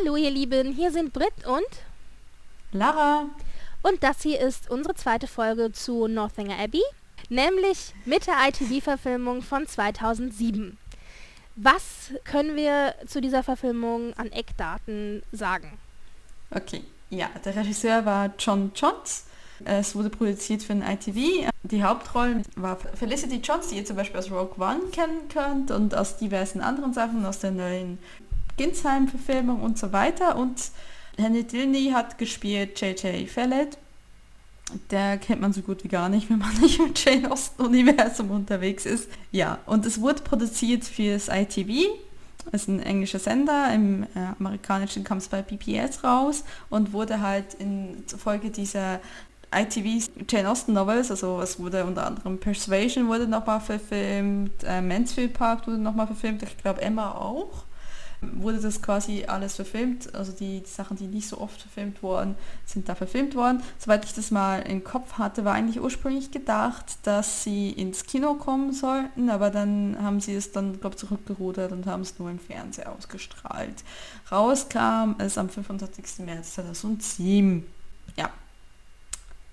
Hallo ihr Lieben, hier sind Britt und Lara. Und das hier ist unsere zweite Folge zu Northanger Abbey, nämlich mit der ITV-Verfilmung von 2007. Was können wir zu dieser Verfilmung an Eckdaten sagen? Okay, ja, der Regisseur war John Johns. Es wurde produziert für den ITV. Die Hauptrollen war Felicity Jones, die ihr zum Beispiel aus Rogue One kennen könnt und aus diversen anderen Sachen, aus der neuen Ginsheim-Verfilmung und so weiter. Und Henry Dilney hat gespielt J.J. Fallett. Der kennt man so gut wie gar nicht, wenn man nicht im Jane Austen-Universum unterwegs ist. Ja, und es wurde produziert fürs ITV. Das ist ein englischer Sender, im äh, amerikanischen kam es bei PPS raus und wurde halt in Folge dieser ITV Jane Austen Novels, also es wurde unter anderem Persuasion wurde nochmal verfilmt, äh, Mansfield Park wurde nochmal verfilmt, ich glaube Emma auch wurde das quasi alles verfilmt. Also die, die, Sachen, die nicht so oft verfilmt wurden, sind da verfilmt worden. Soweit ich das mal im Kopf hatte, war eigentlich ursprünglich gedacht, dass sie ins Kino kommen sollten, aber dann haben sie es dann, glaube ich, zurückgerudert und haben es nur im Fernsehen ausgestrahlt. Rauskam es am 25. März 2007. Ja,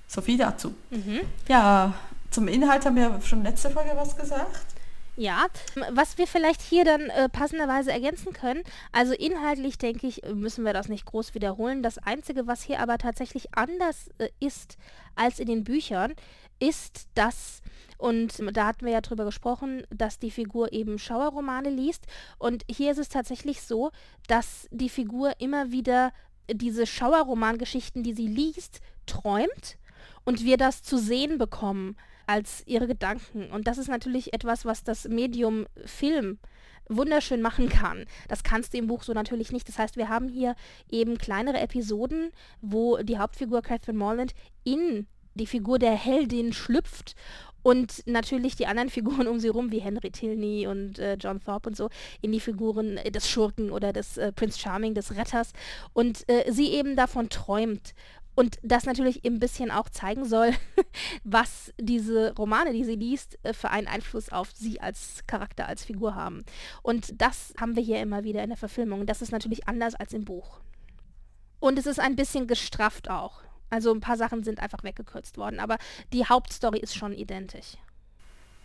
so viel dazu. Mhm. Ja, zum Inhalt haben wir schon letzte Folge was gesagt. Ja, was wir vielleicht hier dann äh, passenderweise ergänzen können, also inhaltlich denke ich, müssen wir das nicht groß wiederholen. Das Einzige, was hier aber tatsächlich anders äh, ist als in den Büchern, ist, dass, und da hatten wir ja drüber gesprochen, dass die Figur eben Schauerromane liest. Und hier ist es tatsächlich so, dass die Figur immer wieder diese Schauerromangeschichten, die sie liest, träumt und wir das zu sehen bekommen als ihre Gedanken. Und das ist natürlich etwas, was das Medium Film wunderschön machen kann. Das kannst du im Buch so natürlich nicht. Das heißt, wir haben hier eben kleinere Episoden, wo die Hauptfigur Catherine Morland in die Figur der Heldin schlüpft und natürlich die anderen Figuren um sie rum, wie Henry Tilney und äh, John Thorpe und so, in die Figuren äh, des Schurken oder des äh, Prince Charming, des Retters und äh, sie eben davon träumt und das natürlich ein bisschen auch zeigen soll, was diese Romane, die sie liest, äh, für einen Einfluss auf sie als Charakter, als Figur haben. Und das haben wir hier immer wieder in der Verfilmung. Das ist natürlich anders als im Buch. Und es ist ein bisschen gestrafft auch. Also ein paar Sachen sind einfach weggekürzt worden, aber die Hauptstory ist schon identisch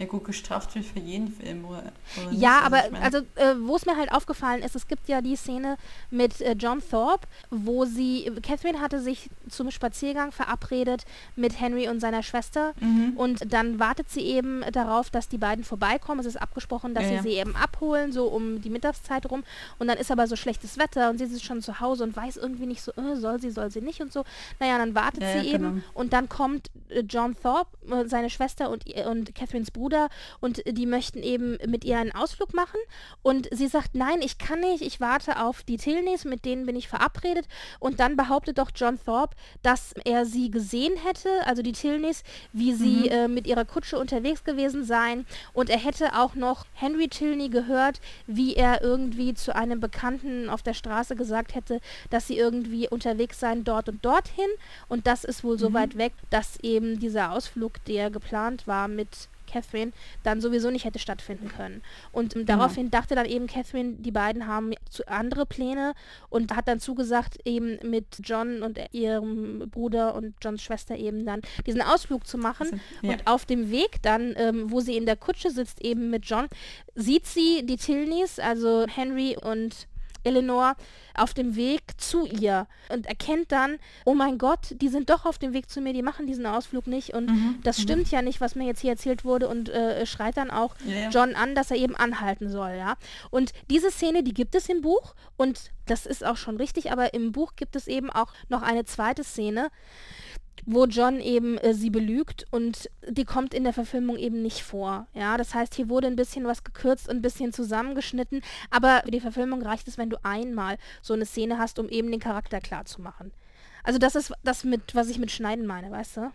ja gut gestraft wird für jeden Film. Oder, oder ja, aber also äh, wo es mir halt aufgefallen ist, es gibt ja die Szene mit äh, John Thorpe, wo sie, Catherine hatte sich zum Spaziergang verabredet mit Henry und seiner Schwester mhm. und dann wartet sie eben darauf, dass die beiden vorbeikommen. Es ist abgesprochen, dass ja, sie ja. sie eben abholen, so um die Mittagszeit rum und dann ist aber so schlechtes Wetter und sie ist schon zu Hause und weiß irgendwie nicht so, äh, soll sie, soll sie nicht und so. Naja, dann wartet ja, sie eben genau. und dann kommt äh, John Thorpe, äh, seine Schwester und, und Catherines Bruder Bruder und die möchten eben mit ihr einen Ausflug machen und sie sagt, nein, ich kann nicht, ich warte auf die Tilneys, mit denen bin ich verabredet und dann behauptet doch John Thorpe, dass er sie gesehen hätte, also die Tilneys, wie sie mhm. äh, mit ihrer Kutsche unterwegs gewesen seien und er hätte auch noch Henry Tilney gehört, wie er irgendwie zu einem Bekannten auf der Straße gesagt hätte, dass sie irgendwie unterwegs seien dort und dorthin und das ist wohl mhm. so weit weg, dass eben dieser Ausflug, der geplant war mit Catherine dann sowieso nicht hätte stattfinden können. Und ähm, daraufhin dachte dann eben Catherine, die beiden haben zu, andere Pläne und hat dann zugesagt, eben mit John und ihrem Bruder und Johns Schwester eben dann diesen Ausflug zu machen. Also, ja. Und auf dem Weg dann, ähm, wo sie in der Kutsche sitzt, eben mit John, sieht sie die Tilneys, also Henry und Eleanor auf dem Weg zu ihr und erkennt dann, oh mein Gott, die sind doch auf dem Weg zu mir, die machen diesen Ausflug nicht und mhm. das mhm. stimmt ja nicht, was mir jetzt hier erzählt wurde und äh, schreit dann auch ja, John an, dass er eben anhalten soll, ja. Und diese Szene, die gibt es im Buch und das ist auch schon richtig, aber im Buch gibt es eben auch noch eine zweite Szene, wo John eben äh, sie belügt und die kommt in der Verfilmung eben nicht vor. Ja, das heißt, hier wurde ein bisschen was gekürzt und ein bisschen zusammengeschnitten, aber für die Verfilmung reicht es, wenn du einmal so eine Szene hast, um eben den Charakter klar zu machen. Also das ist das mit, was ich mit Schneiden meine, weißt du?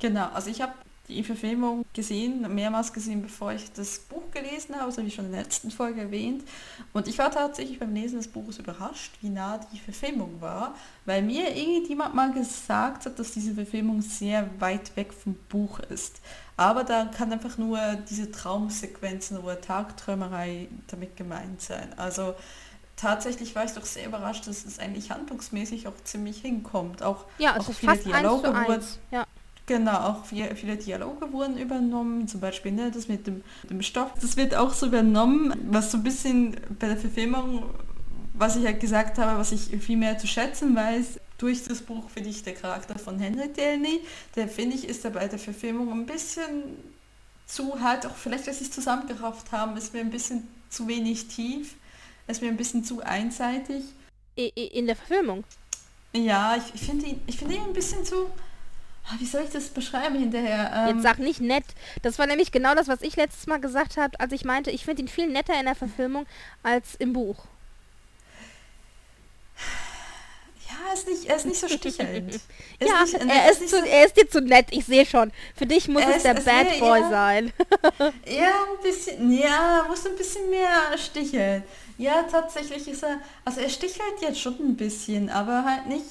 Genau, also ich habe die Verfilmung gesehen, mehrmals gesehen, bevor ich das Buch gelesen habe, das habe ich schon in der letzten Folge erwähnt. Und ich war tatsächlich beim Lesen des Buches überrascht, wie nah die Verfilmung war, weil mir irgendjemand mal gesagt hat, dass diese Verfilmung sehr weit weg vom Buch ist. Aber da kann einfach nur diese Traumsequenzen oder Tagträumerei damit gemeint sein. Also tatsächlich war ich doch sehr überrascht, dass es eigentlich handlungsmäßig auch ziemlich hinkommt. Auch, ja, es auch viele Dialoge wurden, ja. Genau, auch viele, Dialoge wurden übernommen, zum Beispiel ne, das mit dem, dem Stoff. Das wird auch so übernommen, was so ein bisschen bei der Verfilmung, was ich halt gesagt habe, was ich viel mehr zu schätzen weiß, durch das Buch finde ich der Charakter von Henry Delney, der finde ich ist bei der Verfilmung ein bisschen zu halt, auch vielleicht, dass sie es zusammengerafft haben, ist mir ein bisschen zu wenig tief, ist mir ein bisschen zu einseitig. In der Verfilmung? Ja, ich, ich finde ihn, ich finde ihn ein bisschen zu wie soll ich das beschreiben hinterher? Ähm Jetzt sag nicht nett. Das war nämlich genau das, was ich letztes Mal gesagt habe, als ich meinte, ich finde ihn viel netter in der Verfilmung als im Buch. Ja, er ist nicht, er ist nicht so stichelnd. ja, nicht, er, ist, ist zu, so er ist dir zu nett, ich sehe schon. Für dich muss es, es der Bad Boy ja, sein. ja, ein bisschen, ja, muss ein bisschen mehr sticheln. Ja, tatsächlich ist er, also er stichelt jetzt schon ein bisschen, aber halt nicht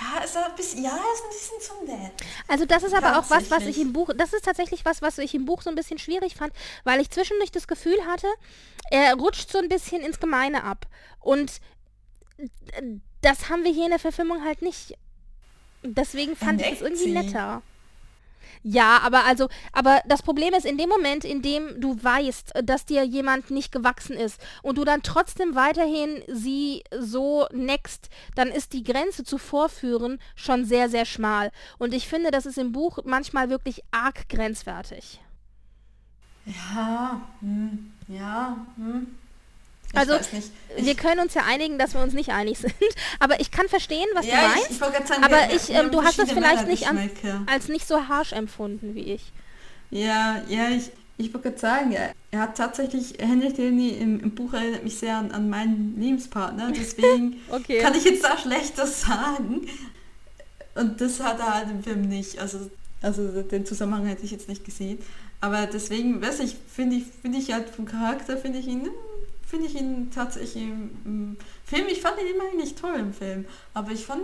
ja, ist ein bisschen, ja, ist ein bisschen zu nett. Also das ist aber auch was, was ich im Buch, das ist tatsächlich was, was ich im Buch so ein bisschen schwierig fand, weil ich zwischendurch das Gefühl hatte, er rutscht so ein bisschen ins Gemeine ab. Und das haben wir hier in der Verfilmung halt nicht. Deswegen fand ich es irgendwie netter. Ja, aber also, aber das Problem ist, in dem Moment, in dem du weißt, dass dir jemand nicht gewachsen ist und du dann trotzdem weiterhin sie so next, dann ist die Grenze zu vorführen schon sehr, sehr schmal. Und ich finde, das ist im Buch manchmal wirklich arg grenzwertig. Ja, hm, ja, hm. Ich also wir können uns ja einigen, dass wir uns nicht einig sind. Aber ich kann verstehen, was ja, du meinst. Ich, ich sagen, aber wir, ich, ähm, du hast das vielleicht nicht an, als nicht so harsh empfunden wie ich. Ja, ja, ich, ich wollte gerade sagen, er, hat tatsächlich, Henry Tilney im, im, Buch erinnert mich sehr an, an meinen Lebenspartner, deswegen okay. kann ich jetzt da Schlechtes sagen. Und das hat er halt im Film nicht. Also, also den Zusammenhang hätte ich jetzt nicht gesehen. Aber deswegen, weiß ich, finde ich, finde ich halt vom Charakter, finde ich ihn finde ich ihn tatsächlich im, Film, ich fand ihn immer eigentlich toll im Film, aber ich fand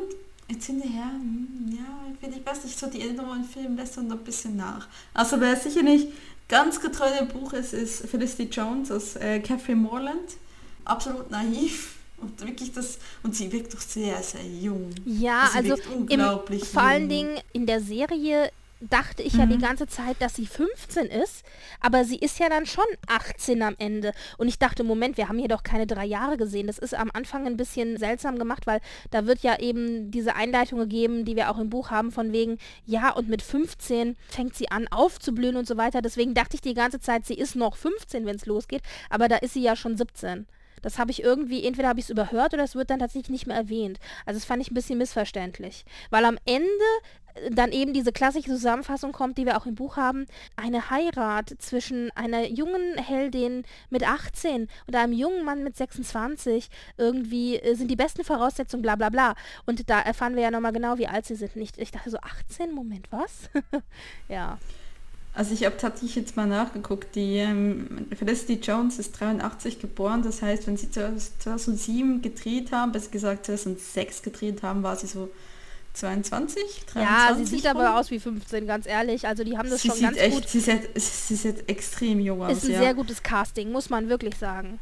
jetzt hinterher, hm, ja, finde ich weiß nicht, so die Erinnerung im Film lässt dann noch ein bisschen nach. Also wer sicher nicht ganz getreu dem Buch ist, ist Felicity Jones aus äh, Catherine Morland. Absolut naiv. Und wirklich das, und sie wirkt doch sehr, sehr jung. Ja, also im, vor allen Dingen in der Serie dachte ich mhm. ja die mhm. ganze Zeit, dass sie 15 ist, aber sie ist ja dann schon 18 am Ende. Und ich dachte, Moment, wir haben hier doch keine drei Jahre gesehen. Das ist am Anfang ein bisschen seltsam gemacht, weil da wird ja eben diese Einleitung gegeben, die wir auch im Buch haben, von wegen, ja, und mit 15 fängt sie an aufzublühen und so weiter. Deswegen dachte ich die ganze Zeit, sie ist noch 15, wenn es losgeht, aber da ist sie ja schon 17. Das habe ich irgendwie, entweder habe ich es überhört oder es wird dann tatsächlich nicht mehr erwähnt. Also das fand ich ein bisschen missverständlich. Weil am Ende äh, dann eben diese klassische Zusammenfassung kommt, die wir auch im Buch haben, eine Heirat zwischen einer jungen Heldin mit 18 und einem jungen Mann mit 26 irgendwie äh, sind die besten Voraussetzungen, bla bla bla. Und da erfahren wir ja nochmal genau, wie alt sie sind. Nicht, ich dachte so, 18, Moment, was? ja. Also ich habe tatsächlich jetzt mal nachgeguckt, die ähm, Felicity Jones ist 83 geboren, das heißt, wenn sie 2007 gedreht haben, besser gesagt 2006 gedreht haben, war sie so 22, 23 Ja, sie sieht rum. aber aus wie 15, ganz ehrlich. Also die haben das sie schon ganz echt, gut. Sie sieht, sie sieht extrem jung aus. Ist ein ja. sehr gutes Casting, muss man wirklich sagen.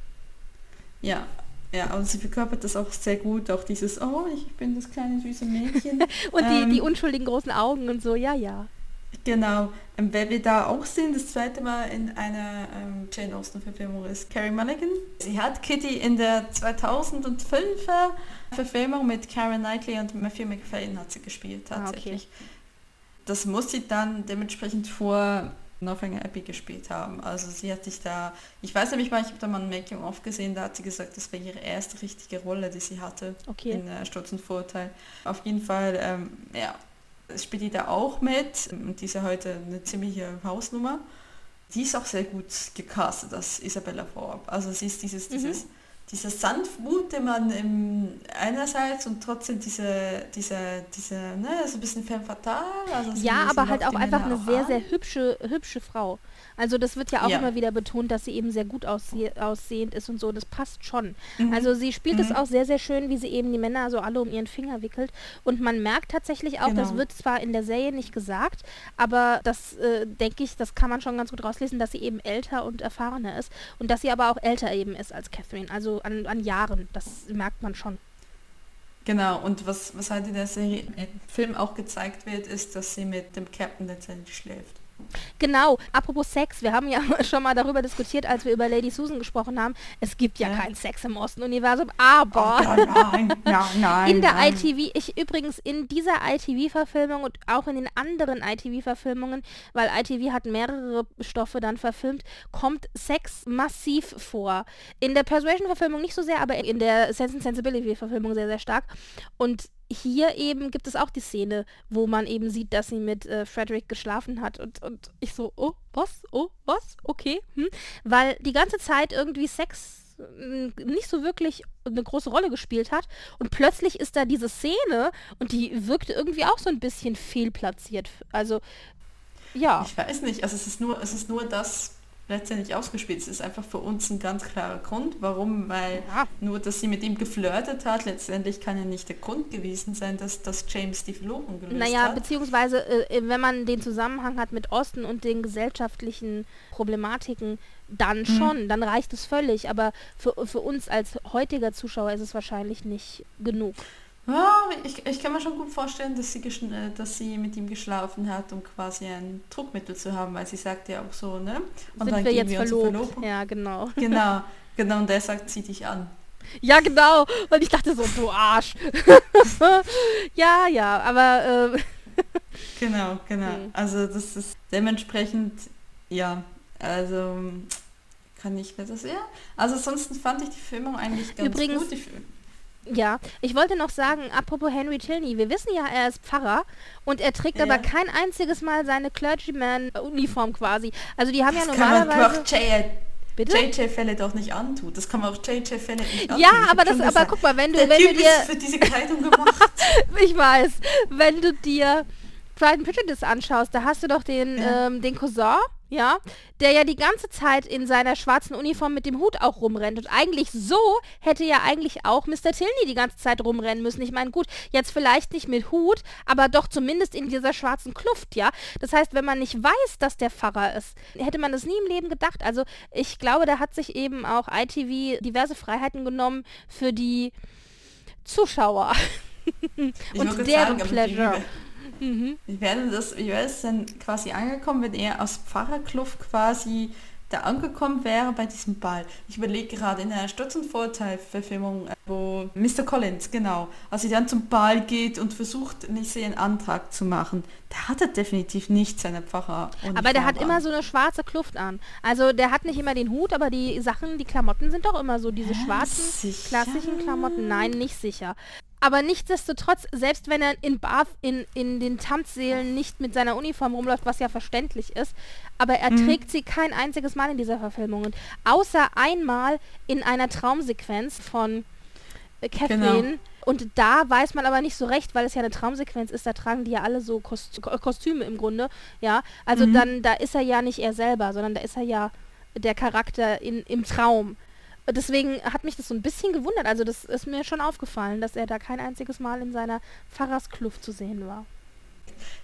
Ja, ja, und sie verkörpert das auch sehr gut, auch dieses, oh, ich bin das kleine süße Mädchen. und ähm, die, die unschuldigen großen Augen und so, ja, ja. Genau, ähm, wer wir da auch sehen, das zweite Mal in einer ähm, Jane Austen-Verfilmung ist Carrie Mulligan. Sie hat Kitty in der 2005er Verfilmung mit Karen Knightley und Matthew McFadden hat sie gespielt tatsächlich. Ah, okay. Das muss sie dann dementsprechend vor Northanger Abbey gespielt haben. Also sie hat sich da, ich weiß nämlich mal, ich habe da mal ein Making-of gesehen, da hat sie gesagt, das wäre ihre erste richtige Rolle, die sie hatte Okay. in äh, Sturz und Vorteil. Auf jeden Fall, ähm, ja, spielt die da auch mit und die ist ja heute eine ziemliche Hausnummer. Die ist auch sehr gut gecastet, das Isabella Vorab. Also sie ist dieses, Mhm. dieses, dieser Sanftmut, den man im, einerseits und trotzdem diese, diese, diese, ne, so ein bisschen femme fatale. Also Ja, aber halt auch einfach eine sehr, an. sehr hübsche, hübsche Frau. Also das wird ja auch Ja. immer wieder betont, dass sie eben sehr gut aussie aussehend ist und so. Das passt schon. Mhm. Also sie spielt es Mhm. auch sehr, sehr schön, wie sie eben die Männer so alle um ihren Finger wickelt. Und man merkt tatsächlich auch, das Genau. wird zwar in der Serie nicht gesagt, aber das äh, denke ich, das kann man schon ganz gut rauslesen, dass sie eben älter und erfahrener ist. Und dass sie aber auch älter eben ist als Catherine. Also an, an Jahren. Das merkt man schon. Genau, und was, was halt in der Serie, im Film auch gezeigt wird, ist, dass sie mit dem Captain letztendlich schläft. Genau, apropos Sex, wir haben ja schon mal darüber diskutiert, als wir über Lady Susan gesprochen haben. Es gibt ja Ja. keinen Sex im Osten-Universum, aber ja, nein, ja, nein. in der nein. ITV, ich übrigens in dieser ITV-Verfilmung und auch in den anderen ITV-Verfilmungen, weil ITV hat mehrere Stoffe dann verfilmt, kommt Sex massiv vor. In der Persuasion-Verfilmung nicht so sehr, aber in der Sense and Sensibility-Verfilmung sehr, sehr stark. Und hier eben gibt es auch die Szene, wo man eben sieht, dass sie mit äh, Frederick geschlafen hat und, und ich so, oh, was? Oh, was? Okay. Hm? Weil die ganze Zeit irgendwie Sex mm, nicht so wirklich eine große Rolle gespielt hat und plötzlich ist da diese Szene und die wirkte irgendwie auch so ein bisschen fehlplatziert. Also, ja. Ich weiß nicht, also es ist nur, es ist nur das letztendlich ausgespielt. Es ist einfach für uns ein ganz klarer Grund. Warum? Weil Ja. nur, dass sie mit ihm geflirtet hat, letztendlich kann ja nicht der Grund gewesen sein, dass, dass James die Verlobung gelöst Naja, hat. beziehungsweise äh, wenn man den Zusammenhang hat mit Osten und den gesellschaftlichen Problematiken, dann schon, dann reicht es völlig. Aber für, für uns als heutiger Zuschauer ist es wahrscheinlich nicht genug. Ja, ich, ich kann mir schon gut vorstellen, dass sie, äh, dass sie mit ihm geschlafen hat, um quasi ein Druckmittel zu haben, weil sie sagt ja auch so, ne? Und Sind dann wir jetzt wir verlobt? Ja, genau. Genau, genau, und der sagt, zieh dich an. Ja, genau. Und ich dachte so, du Arsch. ja, ja, aber äh, Genau, genau. Mhm. Also das ist dementsprechend, ja, also kann ich mir das, ja. Also ansonsten fand ich die Filmung eigentlich ganz Übrigens- gut. Ja, ich wollte noch sagen, apropos Henry Tilney, wir wissen ja, er ist Pfarrer und er trägt Ja. aber kein einziges Mal seine Clergyman-Uniform quasi. Also die haben das ja kann man normalerweise... doch JJ, Bitte? JJ Fälle doch nicht antun. Das kann man auch JJ Fälle nicht antun. Ja, Ich aber das, schon aber guck mal, wenn du, der wenn du Typ dir, ist für diese Kleidung gemacht. ich weiß, wenn du dir Pride and Prejudice anschaust, da hast du doch den, Ja. ähm, den Cousin, ja, der ja die ganze Zeit in seiner schwarzen Uniform mit dem Hut auch rumrennt. Und eigentlich so hätte ja eigentlich auch Mr. Tilney die ganze Zeit rumrennen müssen. Ich meine, gut, jetzt vielleicht nicht mit Hut, aber doch zumindest in dieser schwarzen Kluft, ja. Das heißt, wenn man nicht weiß, dass der Pfarrer ist, hätte man das nie im Leben gedacht. Also ich glaube, da hat sich eben auch ITV diverse Freiheiten genommen für die Zuschauer. Und deren sagen, Pleasure. Wie, Mhm. wie wäre das, wie wäre es denn quasi angekommen, wenn er aus Pfarrerkluft quasi da angekommen wäre bei diesem Ball? Ich überlege gerade in der Sturz- und Vorteil-Verfilmung, äh, wo Mr. Collins, genau, als er dann zum Ball geht und versucht, nicht einen Antrag zu machen, da hat er definitiv nicht seine Pfarrer. Aber der hat immer so eine schwarze Kluft an. Also der hat nicht immer den Hut, aber die Sachen, die Klamotten sind doch immer so diese Hä, schwarzen, sicher? klassischen Klamotten. Nein, nicht sicher. Aber nichtsdestotrotz, selbst wenn er in Bath in, in den Tanzsälen nicht mit seiner Uniform rumläuft, was ja verständlich ist, aber er Mhm. trägt sie kein einziges Mal in dieser Verfilmung. Und außer einmal in einer Traumsequenz von äh, Catherine. Genau. Und da weiß man aber nicht so recht, weil es ja eine Traumsequenz ist, da tragen die ja alle so Kost Ko- Kostüme im Grunde, ja. Also Mhm. dann, da ist er ja nicht er selber, sondern da ist er ja der Charakter in, im Traum. Deswegen hat mich das so ein bisschen gewundert. Also das ist mir schon aufgefallen, dass er da kein einziges Mal in seiner Pfarrerskluft zu sehen war.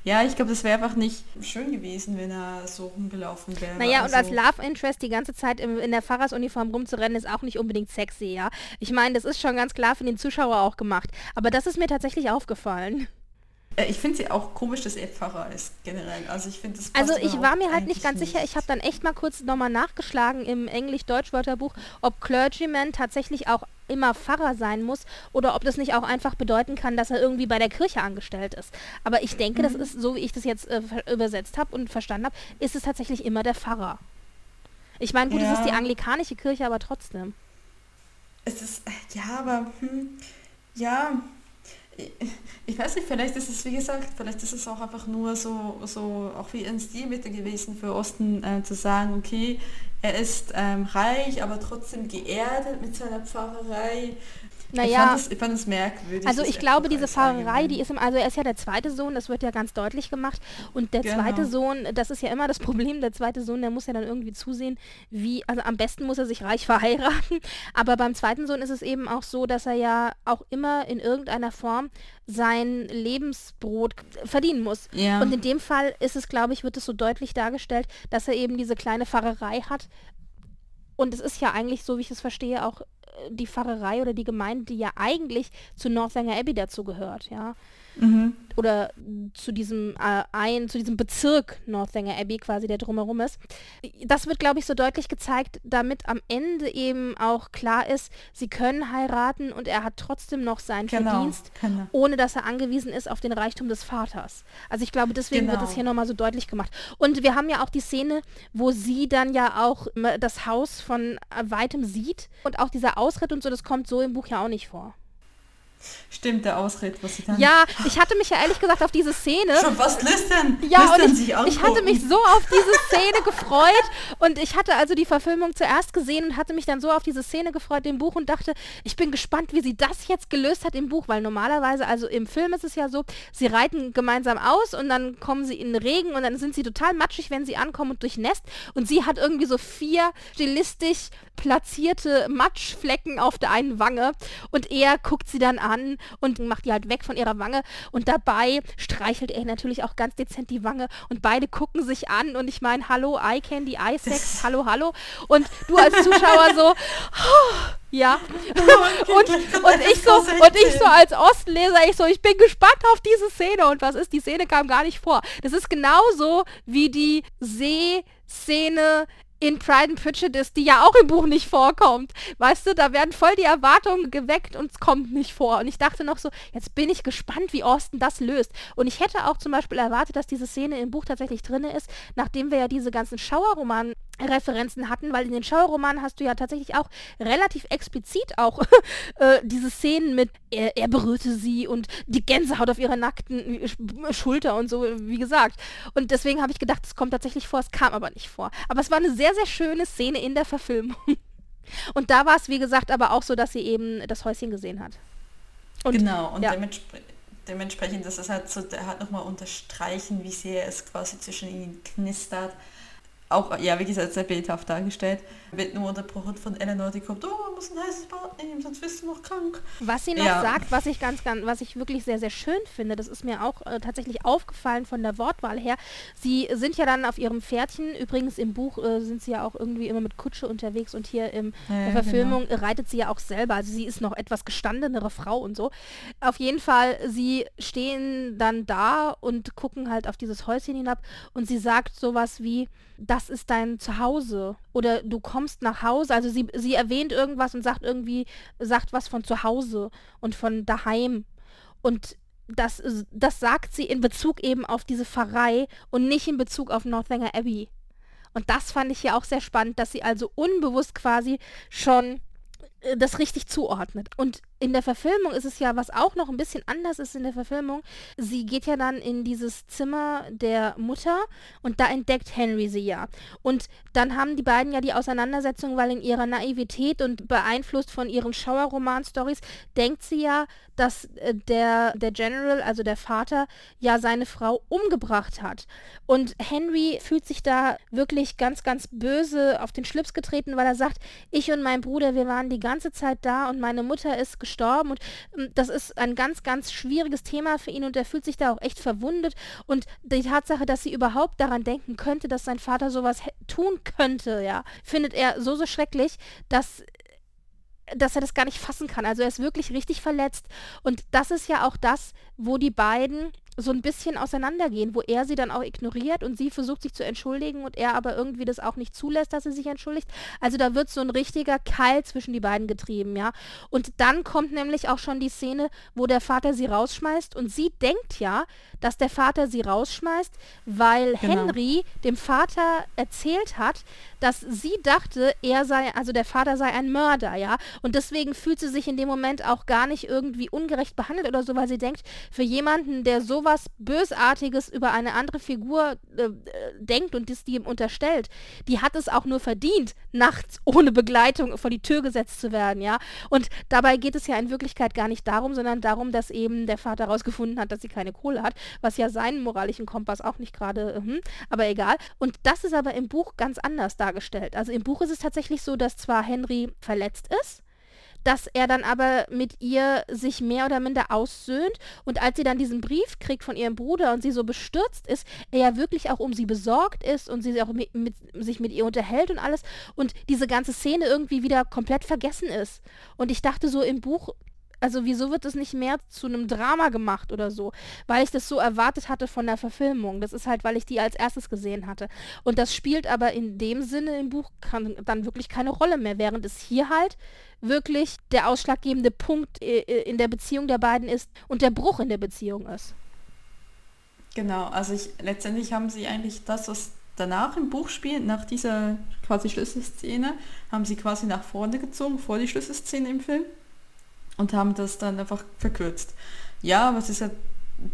Ja, ich glaube, das wäre einfach nicht schön gewesen, wenn er so rumgelaufen wäre. Naja, und als Also- Love Interest die ganze Zeit im, in der Pfarrersuniform rumzurennen, ist auch nicht unbedingt sexy, ja. Ich meine, das ist schon ganz klar für den Zuschauer auch gemacht. Aber das ist mir tatsächlich aufgefallen. Äh, Ich finde sie auch komisch, dass er Pfarrer ist, generell. Also ich finde das Also ich war mir halt nicht ganz sicher. Ich habe dann echt mal kurz nochmal nachgeschlagen im Englisch-Deutsch-Wörterbuch, ob Clergyman tatsächlich auch immer Pfarrer sein muss oder ob das nicht auch einfach bedeuten kann, dass er irgendwie bei der Kirche angestellt ist. Aber ich denke, mhm. das ist, so wie ich das jetzt äh, übersetzt habe und verstanden habe, ist es tatsächlich immer der Pfarrer. Ich meine, gut, ja. es ist die anglikanische Kirche, aber trotzdem. Es ist, ja, aber, hm, ja, ich weiß nicht, vielleicht ist es, wie gesagt, vielleicht ist es auch einfach nur so, so auch wie ein Stilmittel gewesen für Osten äh, zu sagen, okay, er ist ähm, reich, aber trotzdem geerdet mit seiner Pfarrerei. Naja, ich fand es merkwürdig. Also ich glaube, diese Fahrerei, die ist im, also er ist ja der zweite Sohn, das wird ja ganz deutlich gemacht. Und der genau. zweite Sohn, das ist ja immer das Problem, der zweite Sohn, der muss ja dann irgendwie zusehen, wie, also am besten muss er sich reich verheiraten. Aber beim zweiten Sohn ist es eben auch so, dass er ja auch immer in irgendeiner Form sein Lebensbrot verdienen muss. Ja. Und in dem Fall ist es, glaube ich, wird es so deutlich dargestellt, dass er eben diese kleine Pfarrerei hat, und es ist ja eigentlich, so wie ich es verstehe, auch die Pfarrerei oder die Gemeinde, die ja eigentlich zu Northanger Abbey dazu gehört, ja. Mhm. Oder zu diesem äh, ein, zu diesem Bezirk Northanger Abbey quasi, der drumherum ist. Das wird, glaube ich, so deutlich gezeigt, damit am Ende eben auch klar ist, sie können heiraten und er hat trotzdem noch seinen genau, Verdienst, genau. ohne dass er angewiesen ist auf den Reichtum des Vaters. Also ich glaube, deswegen genau. wird es hier nochmal so deutlich gemacht. Und wir haben ja auch die Szene, wo sie dann ja auch das Haus von weitem sieht und auch dieser Ausritt und so, das kommt so im Buch ja auch nicht vor. Stimmt, der Ausritt, was sie dann... Ja, ich hatte mich ja ehrlich gesagt auf diese Szene... Schon fast listen, ja, und ich, ich hatte mich so auf diese Szene gefreut und ich hatte also die Verfilmung zuerst gesehen und hatte mich dann so auf diese Szene gefreut im Buch und dachte, ich bin gespannt, wie sie das jetzt gelöst hat im Buch, weil normalerweise, also im Film ist es ja so, sie reiten gemeinsam aus und dann kommen sie in den Regen und dann sind sie total matschig, wenn sie ankommen und durchnässt und sie hat irgendwie so vier stilistisch platzierte Matschflecken auf der einen Wange und er guckt sie dann an und macht die halt weg von ihrer Wange und dabei streichelt er natürlich auch ganz dezent die Wange und beide gucken sich an und ich meine, hallo, Eye Candy, Eye Sex, hallo, hallo und du als Zuschauer so, oh, ja. und, und ich so, und ich so als Ostenleser, ich so, ich bin gespannt auf diese Szene. Und was ist? Die Szene kam gar nicht vor. Das ist genauso wie die Seeszene in Pride and Prejudice, die ja auch im Buch nicht vorkommt. Weißt du, da werden voll die Erwartungen geweckt und es kommt nicht vor. Und ich dachte noch so, jetzt bin ich gespannt, wie Austin das löst. Und ich hätte auch zum Beispiel erwartet, dass diese Szene im Buch tatsächlich drin ist, nachdem wir ja diese ganzen Schauerroman Referenzen hatten, weil in den Schauerromanen hast du ja tatsächlich auch relativ explizit auch äh, diese Szenen mit er, er, berührte sie und die Gänsehaut auf ihrer nackten Schulter und so, wie gesagt. Und deswegen habe ich gedacht, es kommt tatsächlich vor, es kam aber nicht vor. Aber es war eine sehr, sehr schöne Szene in der Verfilmung. Und da war es, wie gesagt, aber auch so, dass sie eben das Häuschen gesehen hat. Und, genau, und ja. dementspre dementsprechend, das ist halt so, der hat nochmal unterstreichen, wie sehr es quasi zwischen ihnen knistert auch, ja, wie gesagt, sehr bildhaft dargestellt. Wird nur unterbrochen von Eleanor, die kommt, oh, man muss ein heißes Bad nehmen, sonst bist du noch krank. Was sie noch ja. sagt, was ich ganz, ganz, was ich wirklich sehr, sehr schön finde, das ist mir auch äh, tatsächlich aufgefallen von der Wortwahl her. Sie sind ja dann auf ihrem Pferdchen, übrigens im Buch äh, sind sie ja auch irgendwie immer mit Kutsche unterwegs und hier in ja, der Verfilmung genau. reitet sie ja auch selber. Also sie ist noch etwas gestandenere Frau und so. Auf jeden Fall, sie stehen dann da und gucken halt auf dieses Häuschen hinab und sie sagt sowas wie, das ist dein Zuhause oder du kommst nach Hause. Also sie, sie erwähnt irgendwas und sagt irgendwie, sagt was von zu Hause und von daheim. Und das, das sagt sie in Bezug eben auf diese Pfarrei und nicht in Bezug auf Northanger Abbey. Und das fand ich ja auch sehr spannend, dass sie also unbewusst quasi schon äh, das richtig zuordnet. Und in der Verfilmung ist es ja, was auch noch ein bisschen anders ist in der Verfilmung, sie geht ja dann in dieses Zimmer der Mutter und da entdeckt Henry sie ja. Und dann haben die beiden ja die Auseinandersetzung, weil in ihrer Naivität und beeinflusst von ihren Schauerroman-Stories denkt sie ja, dass äh, der, der General, also der Vater, ja seine Frau umgebracht hat. Und Henry fühlt sich da wirklich ganz, ganz böse auf den Schlips getreten, weil er sagt, ich und mein Bruder, wir waren die ganze Zeit da und meine Mutter ist gestorben und ähm, das ist ein ganz, ganz schwieriges Thema für ihn und er fühlt sich da auch echt verwundet und die Tatsache, dass sie überhaupt daran denken könnte, dass sein Vater sowas tun könnte, ja, findet er so, so schrecklich, dass dass er das gar nicht fassen kann. Also er ist wirklich richtig verletzt. Und das ist ja auch das, wo die beiden so ein bisschen auseinandergehen, wo er sie dann auch ignoriert und sie versucht sich zu entschuldigen und er aber irgendwie das auch nicht zulässt, dass sie sich entschuldigt. Also da wird so ein richtiger Keil zwischen die beiden getrieben, ja. Und dann kommt nämlich auch schon die Szene, wo der Vater sie rausschmeißt und sie denkt ja, dass der Vater sie rausschmeißt, weil genau. Henry dem Vater erzählt hat, dass sie dachte, er sei, also der Vater sei ein Mörder, ja. Und deswegen fühlt sie sich in dem Moment auch gar nicht irgendwie ungerecht behandelt oder so, weil sie denkt, für jemanden, der so sowas Bösartiges über eine andere Figur äh, denkt und das die ihm unterstellt, die hat es auch nur verdient, nachts ohne Begleitung vor die Tür gesetzt zu werden, ja. Und dabei geht es ja in Wirklichkeit gar nicht darum, sondern darum, dass eben der Vater herausgefunden hat, dass sie keine Kohle hat, was ja seinen moralischen Kompass auch nicht gerade, hm, aber egal. Und das ist aber im Buch ganz anders dargestellt. Also im Buch ist es tatsächlich so, dass zwar Henry verletzt ist, dass er dann aber mit ihr sich mehr oder minder aussöhnt und als sie dann diesen Brief kriegt von ihrem Bruder und sie so bestürzt ist, er ja wirklich auch um sie besorgt ist und sie auch mit, mit, sich mit ihr unterhält und alles und diese ganze Szene irgendwie wieder komplett vergessen ist. Und ich dachte so im Buch, also wieso wird das nicht mehr zu einem Drama gemacht oder so? Weil ich das so erwartet hatte von der Verfilmung. Das ist halt, weil ich die als erstes gesehen hatte. Und das spielt aber in dem Sinne im Buch kann, dann wirklich keine Rolle mehr, während es hier halt wirklich der ausschlaggebende Punkt äh, äh, in der Beziehung der beiden ist und der Bruch in der Beziehung ist. Genau, also ich, letztendlich haben sie eigentlich das, was danach im Buch spielt, nach dieser quasi Schlüsselszene, haben sie quasi nach vorne gezogen, vor die Schlüsselszene im Film und haben das dann einfach verkürzt. Ja, aber es ist ja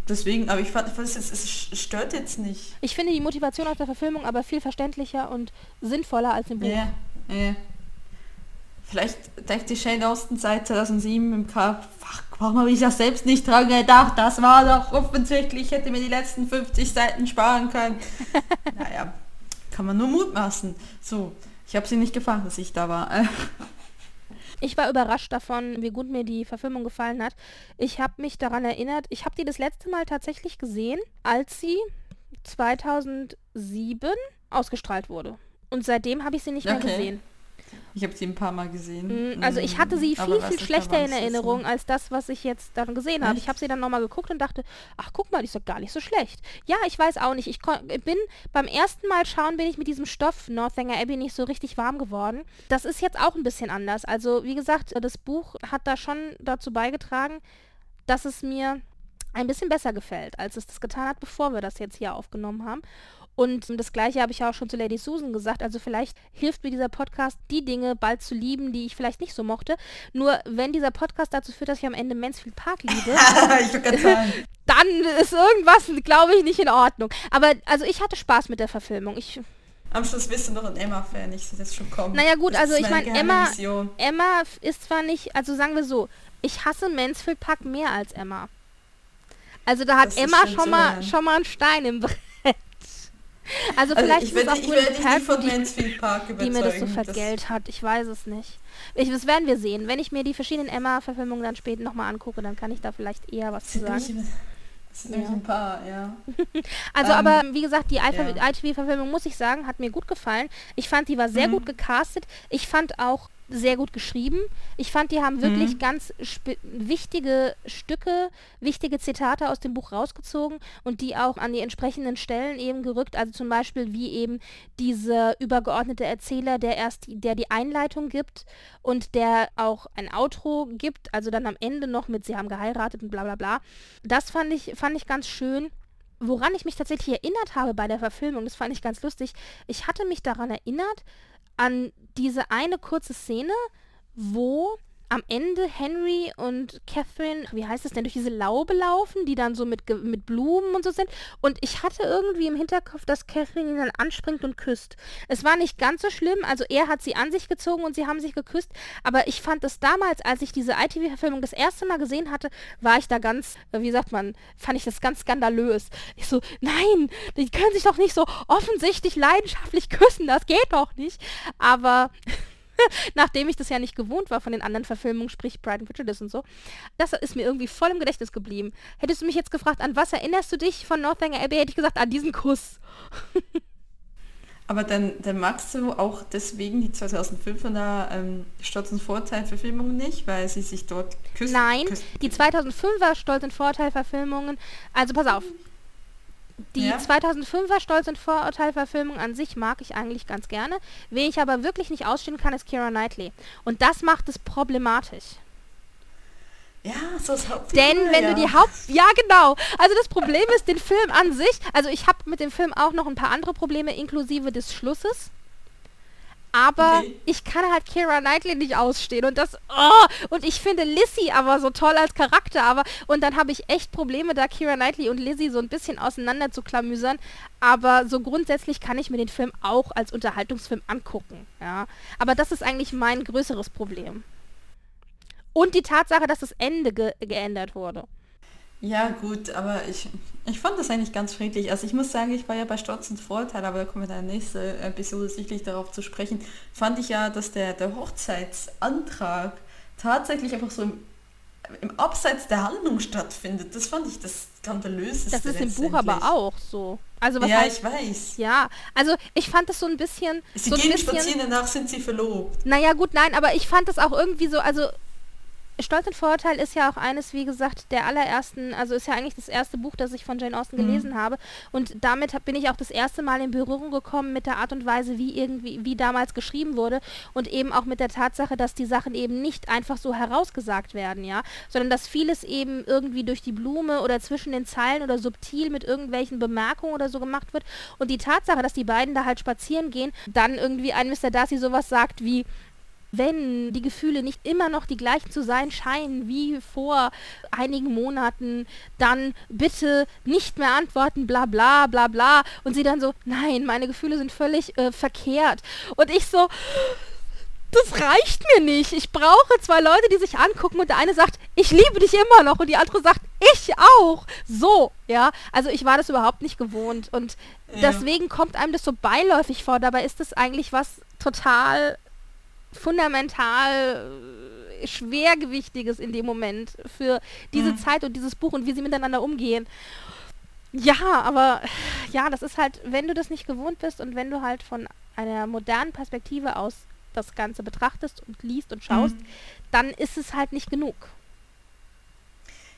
deswegen, aber ich fand, es, es stört jetzt nicht. Ich finde die Motivation aus der Verfilmung aber viel verständlicher und sinnvoller als im Buch. Ja, ja. Vielleicht denkt die Shane Austen seit 2007 im ach, warum habe ich das selbst nicht dran gedacht? Das war doch offensichtlich, ich hätte mir die letzten 50 Seiten sparen können. naja, kann man nur mutmaßen. So, ich habe sie nicht gefragt, dass ich da war. Ich war überrascht davon, wie gut mir die Verfilmung gefallen hat. Ich habe mich daran erinnert, ich habe die das letzte Mal tatsächlich gesehen, als sie 2007 ausgestrahlt wurde. Und seitdem habe ich sie nicht okay. mehr gesehen. Ich habe sie ein paar Mal gesehen. Mm, also ich hatte sie viel, viel schlechter in Erinnerung als das, was ich jetzt dann gesehen habe. Ich habe sie dann nochmal geguckt und dachte, ach guck mal, die ist doch gar nicht so schlecht. Ja, ich weiß auch nicht. Ich bin beim ersten Mal schauen, bin ich mit diesem Stoff Northanger Abbey nicht so richtig warm geworden. Das ist jetzt auch ein bisschen anders. Also wie gesagt, das Buch hat da schon dazu beigetragen, dass es mir ein bisschen besser gefällt, als es das getan hat, bevor wir das jetzt hier aufgenommen haben. Und das gleiche habe ich ja auch schon zu Lady Susan gesagt. Also vielleicht hilft mir dieser Podcast, die Dinge bald zu lieben, die ich vielleicht nicht so mochte. Nur wenn dieser Podcast dazu führt, dass ich am Ende Mansfield Park liebe, dann ist irgendwas, glaube ich, nicht in Ordnung. Aber also ich hatte Spaß mit der Verfilmung. Ich am Schluss bist du noch ein Emma-Fan, ich sehe das schon kommen. Naja gut, das also ich meine, Emma, Emma ist zwar nicht, also sagen wir so, ich hasse Mansfield Park mehr als Emma. Also da hat das Emma schon mal, schon mal einen Stein im Brett. Also, also vielleicht ich ist es auch ich Gwyneth Paltrow, die, Park die mir das so vergelt hat. Ich weiß es nicht. Ich, das werden wir sehen. Wenn ich mir die verschiedenen Emma-Verfilmungen dann später nochmal angucke, dann kann ich da vielleicht eher was zu sagen. Das sind ja. ein paar, ja. also, ähm, aber wie gesagt, die ITV-Verfilmung, muss ich sagen, hat mir gut gefallen. Ich fand, die war sehr mhm. gut gecastet. Ich fand auch sehr gut geschrieben. Ich fand, die haben wirklich mhm. ganz wichtige Stücke, wichtige Zitate aus dem Buch rausgezogen und die auch an die entsprechenden Stellen eben gerückt. Also zum Beispiel wie eben dieser übergeordnete Erzähler, der erst, der die Einleitung gibt und der auch ein Outro gibt, also dann am Ende noch mit sie haben geheiratet und bla bla bla. Das fand ich, fand ich ganz schön. Woran ich mich tatsächlich erinnert habe bei der Verfilmung, das fand ich ganz lustig, ich hatte mich daran erinnert, an diese eine kurze Szene, wo am Ende Henry und Catherine, wie heißt es denn, durch diese Laube laufen, die dann so mit, mit Blumen und so sind. Und ich hatte irgendwie im Hinterkopf, dass Catherine ihn dann anspringt und küsst. Es war nicht ganz so schlimm, also er hat sie an sich gezogen und sie haben sich geküsst, aber ich fand es damals, als ich diese ITV-Verfilmung das erste Mal gesehen hatte, war ich da ganz, wie sagt man, fand ich das ganz skandalös. Ich so, nein, die können sich doch nicht so offensichtlich leidenschaftlich küssen, das geht doch nicht. Aber nachdem ich das ja nicht gewohnt war von den anderen Verfilmungen, sprich Pride and Prejudice und so. Das ist mir irgendwie voll im Gedächtnis geblieben. Hättest du mich jetzt gefragt, an was erinnerst du dich von Northanger Abbey, hätte ich gesagt, an diesen Kuss. Aber dann, dann magst du auch deswegen die 2005er ähm, Stolz und Vorteil-Verfilmungen nicht, weil sie sich dort küssen. Nein, küssen. die 2005er Stolz und Vorteil-Verfilmungen, also pass auf, die ja? 2005er Stolz und Vorurteil-Verfilmung an sich mag ich eigentlich ganz gerne. Wen ich aber wirklich nicht ausstehen kann, ist Kira Knightley. Und das macht es problematisch. Ja, so ist Denn wenn ja. du die Haupt... Ja, genau. Also das Problem ist, den Film an sich... Also ich habe mit dem Film auch noch ein paar andere Probleme, inklusive des Schlusses. Aber okay. ich kann halt Kira Knightley nicht ausstehen und das oh, und ich finde Lissy aber so toll als Charakter, aber und dann habe ich echt Probleme, da Kira Knightley und Lizzie so ein bisschen auseinander zu klamüsern, aber so grundsätzlich kann ich mir den Film auch als Unterhaltungsfilm angucken, ja. Aber das ist eigentlich mein größeres Problem. Und die Tatsache, dass das Ende ge geändert wurde. Ja, gut, aber ich, ich fand das eigentlich ganz friedlich. Also ich muss sagen, ich war ja bei Stolz und Vorteil, aber da kommen wir in der nächsten Episode sicherlich darauf zu sprechen, fand ich ja, dass der, der Hochzeitsantrag tatsächlich einfach so im, im Abseits der Handlung stattfindet. Das fand ich das skandalöseste. Das ist im Buch aber auch so. Also was ja, heißt, ich weiß. Ja, also ich fand das so ein bisschen... Sie so gehen bisschen, spazieren, danach sind sie verlobt. Naja gut, nein, aber ich fand das auch irgendwie so, also Stolz und Vorurteil ist ja auch eines, wie gesagt, der allerersten, also ist ja eigentlich das erste Buch, das ich von Jane Austen mhm. gelesen habe. Und damit bin ich auch das erste Mal in Berührung gekommen mit der Art und Weise, wie irgendwie, wie damals geschrieben wurde und eben auch mit der Tatsache, dass die Sachen eben nicht einfach so herausgesagt werden, ja, sondern dass vieles eben irgendwie durch die Blume oder zwischen den Zeilen oder subtil mit irgendwelchen Bemerkungen oder so gemacht wird. Und die Tatsache, dass die beiden da halt spazieren gehen, dann irgendwie ein Mr. Darcy sowas sagt wie, wenn die Gefühle nicht immer noch die gleichen zu sein scheinen wie vor einigen Monaten, dann bitte nicht mehr antworten, bla bla bla bla. Und sie dann so, nein, meine Gefühle sind völlig äh, verkehrt. Und ich so, das reicht mir nicht. Ich brauche zwei Leute, die sich angucken und der eine sagt, ich liebe dich immer noch und die andere sagt, ich auch. So, ja. Also ich war das überhaupt nicht gewohnt und ja. deswegen kommt einem das so beiläufig vor. Dabei ist das eigentlich was total fundamental äh, schwergewichtiges in dem Moment für diese mhm. Zeit und dieses Buch und wie sie miteinander umgehen. Ja, aber ja, das ist halt, wenn du das nicht gewohnt bist und wenn du halt von einer modernen Perspektive aus das Ganze betrachtest und liest und schaust, mhm. dann ist es halt nicht genug.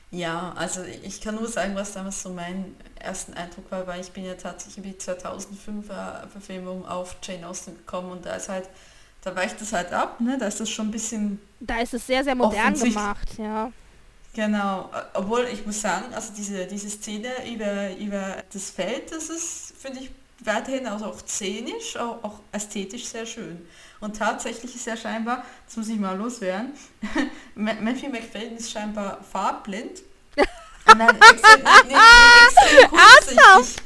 Ja, also ich kann nur sagen, was damals so mein ersten Eindruck war, weil ich bin ja tatsächlich wie 2005er Verfilmung auf Jane Austen gekommen und da ist halt da weicht es halt ab, ne? Da ist das schon ein bisschen. Da ist es sehr, sehr modern gemacht, ja. Genau, obwohl ich muss sagen, also diese, diese Szene über, über das Feld, das ist, finde ich, weiterhin also auch szenisch, auch, auch ästhetisch sehr schön. Und tatsächlich ist ja scheinbar, das muss ich mal loswerden, Matthew McFadden ist scheinbar farbblind. Nein, extrem, nee, nee, extrem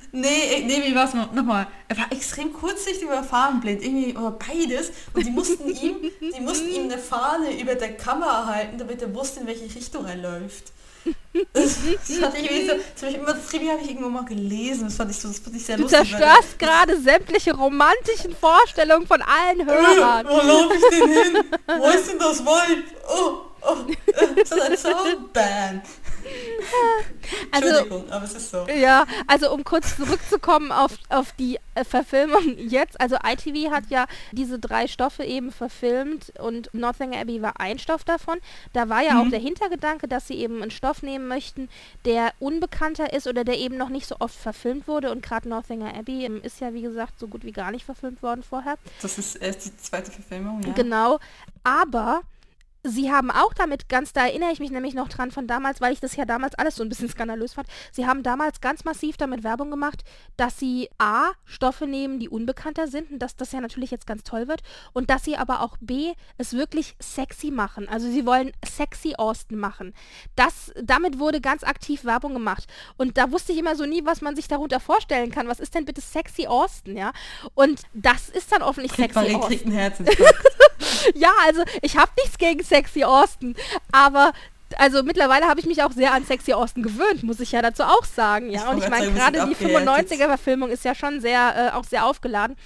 Nee, nee, wie war's nochmal? Er war extrem kurzsichtig oder farbenblind, irgendwie oder beides. Und die mussten ihm, die mussten ihm eine Fahne über der Kamera halten, damit er wusste, in welche Richtung er läuft. Das, das hatte ich so, das habe ich immer, das habe ich irgendwo mal gelesen. Das fand ich so, das fand ich sehr du lustig. Du zerstörst gerade sämtliche romantischen Vorstellungen von allen äh, Hörern. Äh, wo laufe ich denn hin? Wo ist denn das Weib? Oh, oh, äh, das ist ein Soundband. Also, Entschuldigung, aber es ist so. Ja, also um kurz zurückzukommen auf, auf die äh, Verfilmung jetzt, also ITV hat ja diese drei Stoffe eben verfilmt und Northern Abbey war ein Stoff davon. Da war ja mhm. auch der Hintergedanke, dass sie eben einen Stoff nehmen möchten, der unbekannter ist oder der eben noch nicht so oft verfilmt wurde und gerade Northanger Abbey ähm, ist ja wie gesagt so gut wie gar nicht verfilmt worden vorher. Das ist erst die zweite Verfilmung, ja. Genau, aber Sie haben auch damit, ganz da erinnere ich mich nämlich noch dran von damals, weil ich das ja damals alles so ein bisschen skandalös fand. Sie haben damals ganz massiv damit Werbung gemacht, dass sie A, Stoffe nehmen, die unbekannter sind und dass das ja natürlich jetzt ganz toll wird und dass sie aber auch B, es wirklich sexy machen. Also sie wollen sexy Austin machen. Das, damit wurde ganz aktiv Werbung gemacht. Und da wusste ich immer so nie, was man sich darunter vorstellen kann. Was ist denn bitte sexy Austin, ja? Und das ist dann offensichtlich sexy Austin. ja, also ich habe nichts gegen sexy Austin. Aber also mittlerweile habe ich mich auch sehr an Sexy Austin gewöhnt, muss ich ja dazu auch sagen. Ja, ich und ich meine, gerade die 95er-Verfilmung ist ja schon sehr, äh, auch sehr aufgeladen.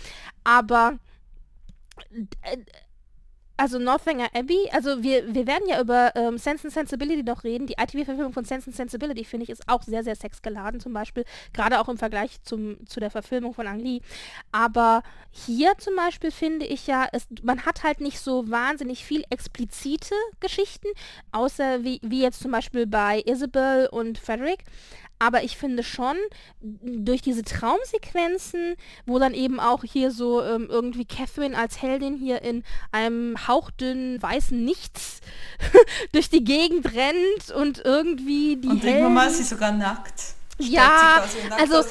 Aber äh, also Northanger Abbey, also wir, wir werden ja über ähm, Sense and Sensibility noch reden. Die ITV-Verfilmung von Sense and Sensibility, finde ich, ist auch sehr, sehr sexgeladen zum Beispiel. Gerade auch im Vergleich zum, zu der Verfilmung von Ang Lee. Aber hier zum Beispiel finde ich ja, es, man hat halt nicht so wahnsinnig viel explizite Geschichten, außer wie, wie jetzt zum Beispiel bei Isabel und Frederick aber ich finde schon, durch diese Traumsequenzen, wo dann eben auch hier so ähm, irgendwie Catherine als Heldin hier in einem hauchdünnen weißen Nichts durch die Gegend rennt und irgendwie die Und irgendwann mal ist sie sogar nackt. Ja, also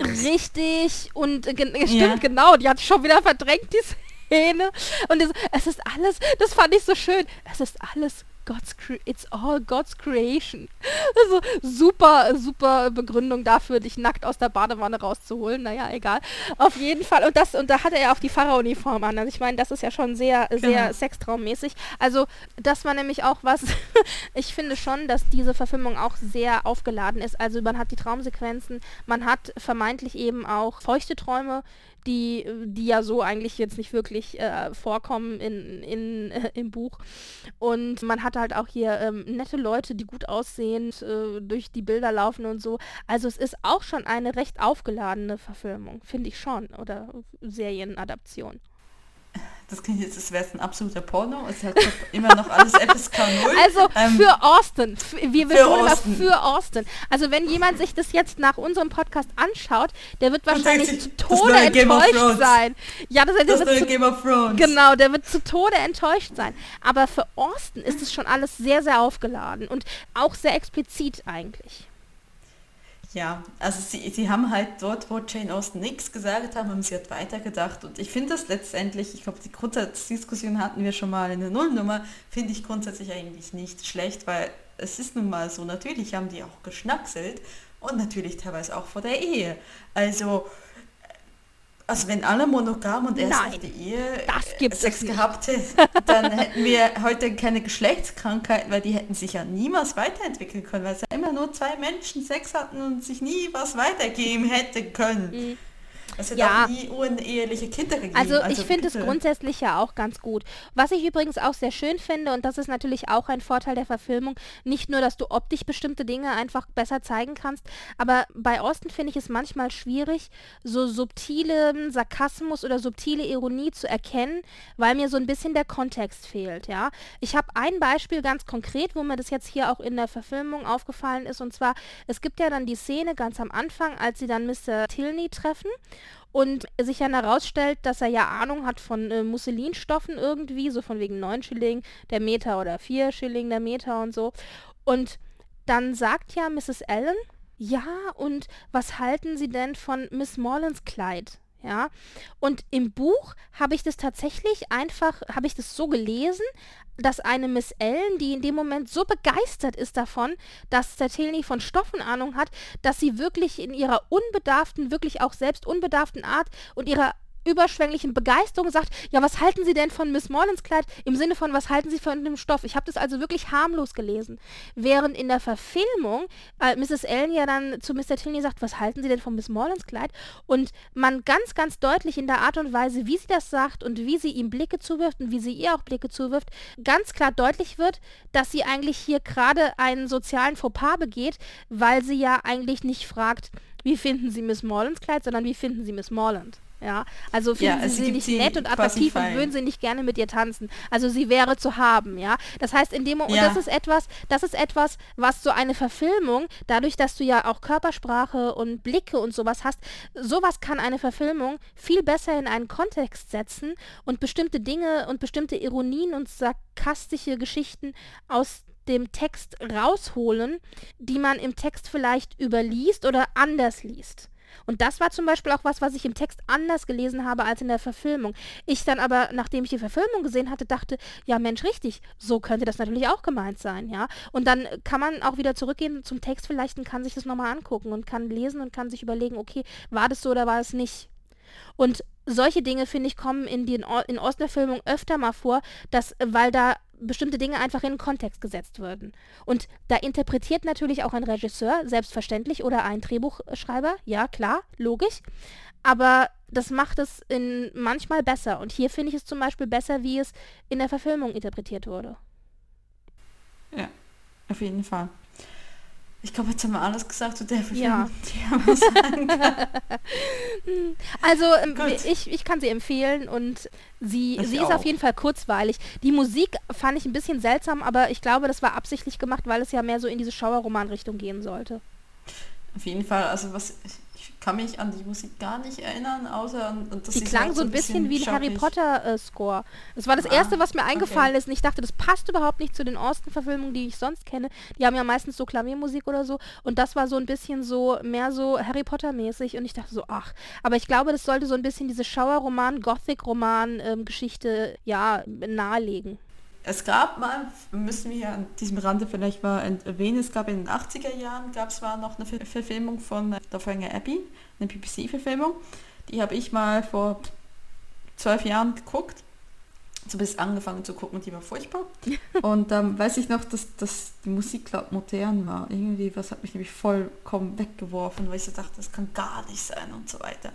richtig und äh, stimmt ja. genau, die hat schon wieder verdrängt die Szene und es, es ist alles, das fand ich so schön, es ist alles God's it's all God's creation. Also super, super Begründung dafür, dich nackt aus der Badewanne rauszuholen. Naja, egal. Auf jeden Fall. Und das, und da hat er ja auch die Pfarreruniform an. Also ich meine, das ist ja schon sehr, sehr genau. sextraummäßig. Also das war nämlich auch was, ich finde schon, dass diese Verfilmung auch sehr aufgeladen ist. Also man hat die Traumsequenzen, man hat vermeintlich eben auch feuchte Träume, die, die ja so eigentlich jetzt nicht wirklich äh, vorkommen in, in, äh, im Buch. Und man hat halt auch hier ähm, nette Leute, die gut aussehen, äh, durch die Bilder laufen und so. Also es ist auch schon eine recht aufgeladene Verfilmung, finde ich schon, oder Serienadaption das klingt jetzt, als wäre es ein absoluter Porno. Es hat immer noch alles FSK 0. Also ähm, für Austin. Wir für Austin. für Austin. Also wenn jemand sich das jetzt nach unserem Podcast anschaut, der wird wahrscheinlich sich, zu Tode enttäuscht sein. Ja, das, das, wird zu, Game of Thrones. Genau, der wird zu Tode enttäuscht sein. Aber für Austin ist es schon alles sehr, sehr aufgeladen und auch sehr explizit eigentlich. Ja, also sie, sie haben halt dort, wo Jane Austen nichts gesagt haben, haben sie halt weitergedacht. Und ich finde das letztendlich, ich glaube, die Grundsatzdiskussion hatten wir schon mal in der Nullnummer, finde ich grundsätzlich eigentlich nicht schlecht, weil es ist nun mal so, natürlich haben die auch geschnackselt und natürlich teilweise auch vor der Ehe. Also also wenn alle monogam und die Ehe Sex gehabt hätten, dann hätten wir heute keine Geschlechtskrankheiten, weil die hätten sich ja niemals weiterentwickeln können, weil es ja immer nur zwei Menschen Sex hatten und sich nie was weitergeben hätten können. Mhm. Es hat ja. auch nie uneheliche Kinder gegeben. Also, also ich finde es grundsätzlich ja auch ganz gut. Was ich übrigens auch sehr schön finde, und das ist natürlich auch ein Vorteil der Verfilmung, nicht nur, dass du optisch bestimmte Dinge einfach besser zeigen kannst, aber bei Austin finde ich es manchmal schwierig, so subtilen Sarkasmus oder subtile Ironie zu erkennen, weil mir so ein bisschen der Kontext fehlt, ja. Ich habe ein Beispiel ganz konkret, wo mir das jetzt hier auch in der Verfilmung aufgefallen ist, und zwar, es gibt ja dann die Szene ganz am Anfang, als sie dann Mr. Tilney treffen und sich dann herausstellt, dass er ja Ahnung hat von äh, Musselinstoffen irgendwie, so von wegen 9 Schilling der Meter oder 4 Schilling der Meter und so. Und dann sagt ja Mrs. Allen, ja, und was halten Sie denn von Miss Morlands Kleid? Ja, und im Buch habe ich das tatsächlich einfach, habe ich das so gelesen, dass eine Miss Ellen, die in dem Moment so begeistert ist davon, dass der Tilney von Stoffen Ahnung hat, dass sie wirklich in ihrer unbedarften, wirklich auch selbst unbedarften Art und ihrer überschwänglichen Begeisterung sagt, ja, was halten Sie denn von Miss Morlands Kleid? Im Sinne von, was halten Sie von dem Stoff? Ich habe das also wirklich harmlos gelesen. Während in der Verfilmung äh, Mrs. Ellen ja dann zu Mr. Tilney sagt, was halten Sie denn von Miss Morlands Kleid? Und man ganz, ganz deutlich in der Art und Weise, wie sie das sagt und wie sie ihm Blicke zuwirft und wie sie ihr auch Blicke zuwirft, ganz klar deutlich wird, dass sie eigentlich hier gerade einen sozialen Fauxpas begeht, weil sie ja eigentlich nicht fragt, wie finden Sie Miss Morlands Kleid, sondern wie finden Sie Miss Morland? Ja, also finden ja, sie sie nicht nett und attraktiv und würden sie nicht gerne mit ihr tanzen. Also sie wäre zu haben, ja. Das heißt, in dem Moment, ja. das ist etwas, das ist etwas, was so eine Verfilmung, dadurch, dass du ja auch Körpersprache und Blicke und sowas hast, sowas kann eine Verfilmung viel besser in einen Kontext setzen und bestimmte Dinge und bestimmte Ironien und sarkastische Geschichten aus dem Text rausholen, die man im Text vielleicht überliest oder anders liest. Und das war zum Beispiel auch was, was ich im Text anders gelesen habe als in der Verfilmung. Ich dann aber, nachdem ich die Verfilmung gesehen hatte, dachte, ja Mensch, richtig, so könnte das natürlich auch gemeint sein, ja. Und dann kann man auch wieder zurückgehen zum Text vielleicht und kann sich das nochmal angucken und kann lesen und kann sich überlegen, okay, war das so oder war es nicht? Und solche Dinge, finde ich, kommen in den in Ostverfilmungen öfter mal vor, dass, weil da bestimmte Dinge einfach in den Kontext gesetzt würden. Und da interpretiert natürlich auch ein Regisseur, selbstverständlich, oder ein Drehbuchschreiber, ja klar, logisch. Aber das macht es in manchmal besser. Und hier finde ich es zum Beispiel besser, wie es in der Verfilmung interpretiert wurde. Ja, auf jeden Fall. Ich glaube, jetzt haben wir alles gesagt zu der Ja. Verfilmung. also ähm, ich, ich kann sie empfehlen und sie, Ich sie ist auch. auf jeden Fall kurzweilig. Die Musik fand ich ein bisschen seltsam, aber ich glaube, das war absichtlich gemacht, weil es ja mehr so in diese Schauerroman-Richtung gehen sollte. Auf jeden Fall, also was ich kann mich an die Musik gar nicht erinnern, außer an, an- dass Die klang halt so ein bisschen wie ein Harry schaurig- Potter-Score. das war das Ah, erste, was mir okay. eingefallen ist. Und ich dachte, das passt überhaupt nicht zu den Austen-Verfilmungen, die ich sonst kenne. Die haben ja meistens so Klaviermusik oder so. Und das war so ein bisschen so, mehr so Harry Potter-mäßig. Und ich dachte so, ach. Aber ich glaube, das sollte so ein bisschen diese Schauerroman, Gothic-Roman-Geschichte, ja, nahelegen. Es gab mal, müssen wir hier an diesem Rande vielleicht mal erwähnen, es gab in den 80er Jahren, gab es mal noch eine Ver Verfilmung von Der Fänger Abbey, eine BBC-Verfilmung. Die habe ich mal vor zwölf Jahren geguckt. Zumindest angefangen zu gucken, die war furchtbar. Und dann weiß ich noch, dass, dass die Musik laut modern war. Irgendwie, was hat mich nämlich vollkommen weggeworfen, weil ich so dachte, das kann gar nicht sein und so weiter.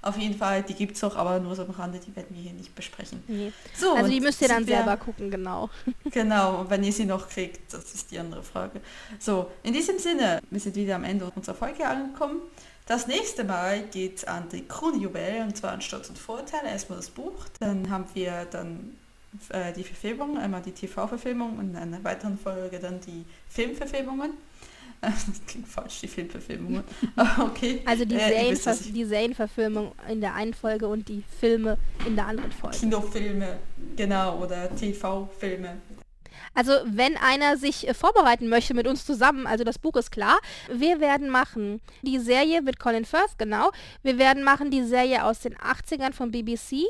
Auf jeden Fall, die gibt es auch, aber nur so am Rande, die werden wir hier nicht besprechen. Nee. So, Also die müsst ihr dann selber gucken, genau. Genau, und wenn ihr sie noch kriegt, das ist die andere Frage. So, in diesem Sinne, wir sind wieder am Ende unserer Folge angekommen. Das nächste Mal geht es an die Kronjuwel, und zwar an Stolz und Vorteile. Erstmal das Buch, dann haben wir dann äh, die Verfilmung, einmal die TV-Verfilmung und in einer weiteren Folge dann die Filmverfilmungen. Das klingt falsch, die Filmverfilmungen. Aber okay. Also die, äh, Serienverfilmung in der einen Folge und die Filme in der anderen Folge. Kinofilme, genau, oder TV-Filme. Also wenn einer sich äh, vorbereiten möchte mit uns zusammen, also das Buch ist klar, wir werden machen die Serie mit Colin Firth, genau. Wir werden machen die Serie aus den 80ern von BBC.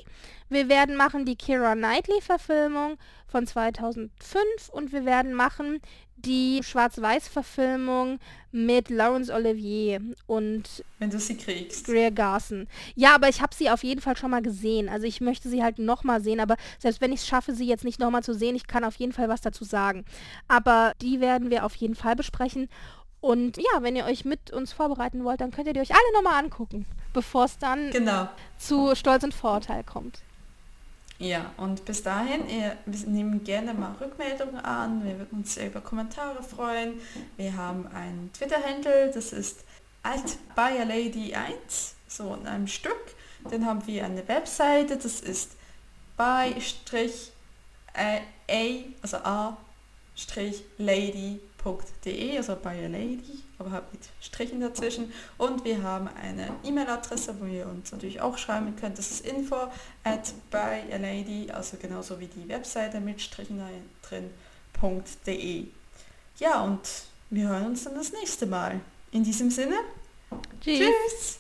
Wir werden machen die Kira Knightley Verfilmung von 2005 und wir werden machen die Schwarz-Weiß-Verfilmung mit Laurence Olivier und Wenn du sie kriegst. Greer Garson. Ja, aber ich habe sie auf jeden Fall schon mal gesehen. Also ich möchte sie halt nochmal sehen, aber selbst wenn ich es schaffe, sie jetzt nicht nochmal zu sehen, ich kann auf jeden Fall was dazu sagen. Aber die werden wir auf jeden Fall besprechen. Und ja, wenn ihr euch mit uns vorbereiten wollt, dann könnt ihr die euch alle nochmal angucken, bevor es dann Genau. zu Stolz und Vorurteil kommt. Ja, und bis dahin, ihr, wir nehmen gerne mal Rückmeldungen an. Wir würden uns sehr über Kommentare freuen. Wir haben einen Twitter-Handle, das ist altbayerlady1, so in einem Stück. Dann haben wir eine Webseite, das ist by a, also a-lady.de, also bayerlady, aber halt mit Strichen dazwischen. Und wir haben eine E-Mail-Adresse, wo ihr uns natürlich auch schreiben könnt. Das ist info at byalady, also genauso wie die Webseite mit Strichen drin.de. Ja, und wir hören uns dann das nächste Mal. In diesem Sinne, Tschüss. tschüss.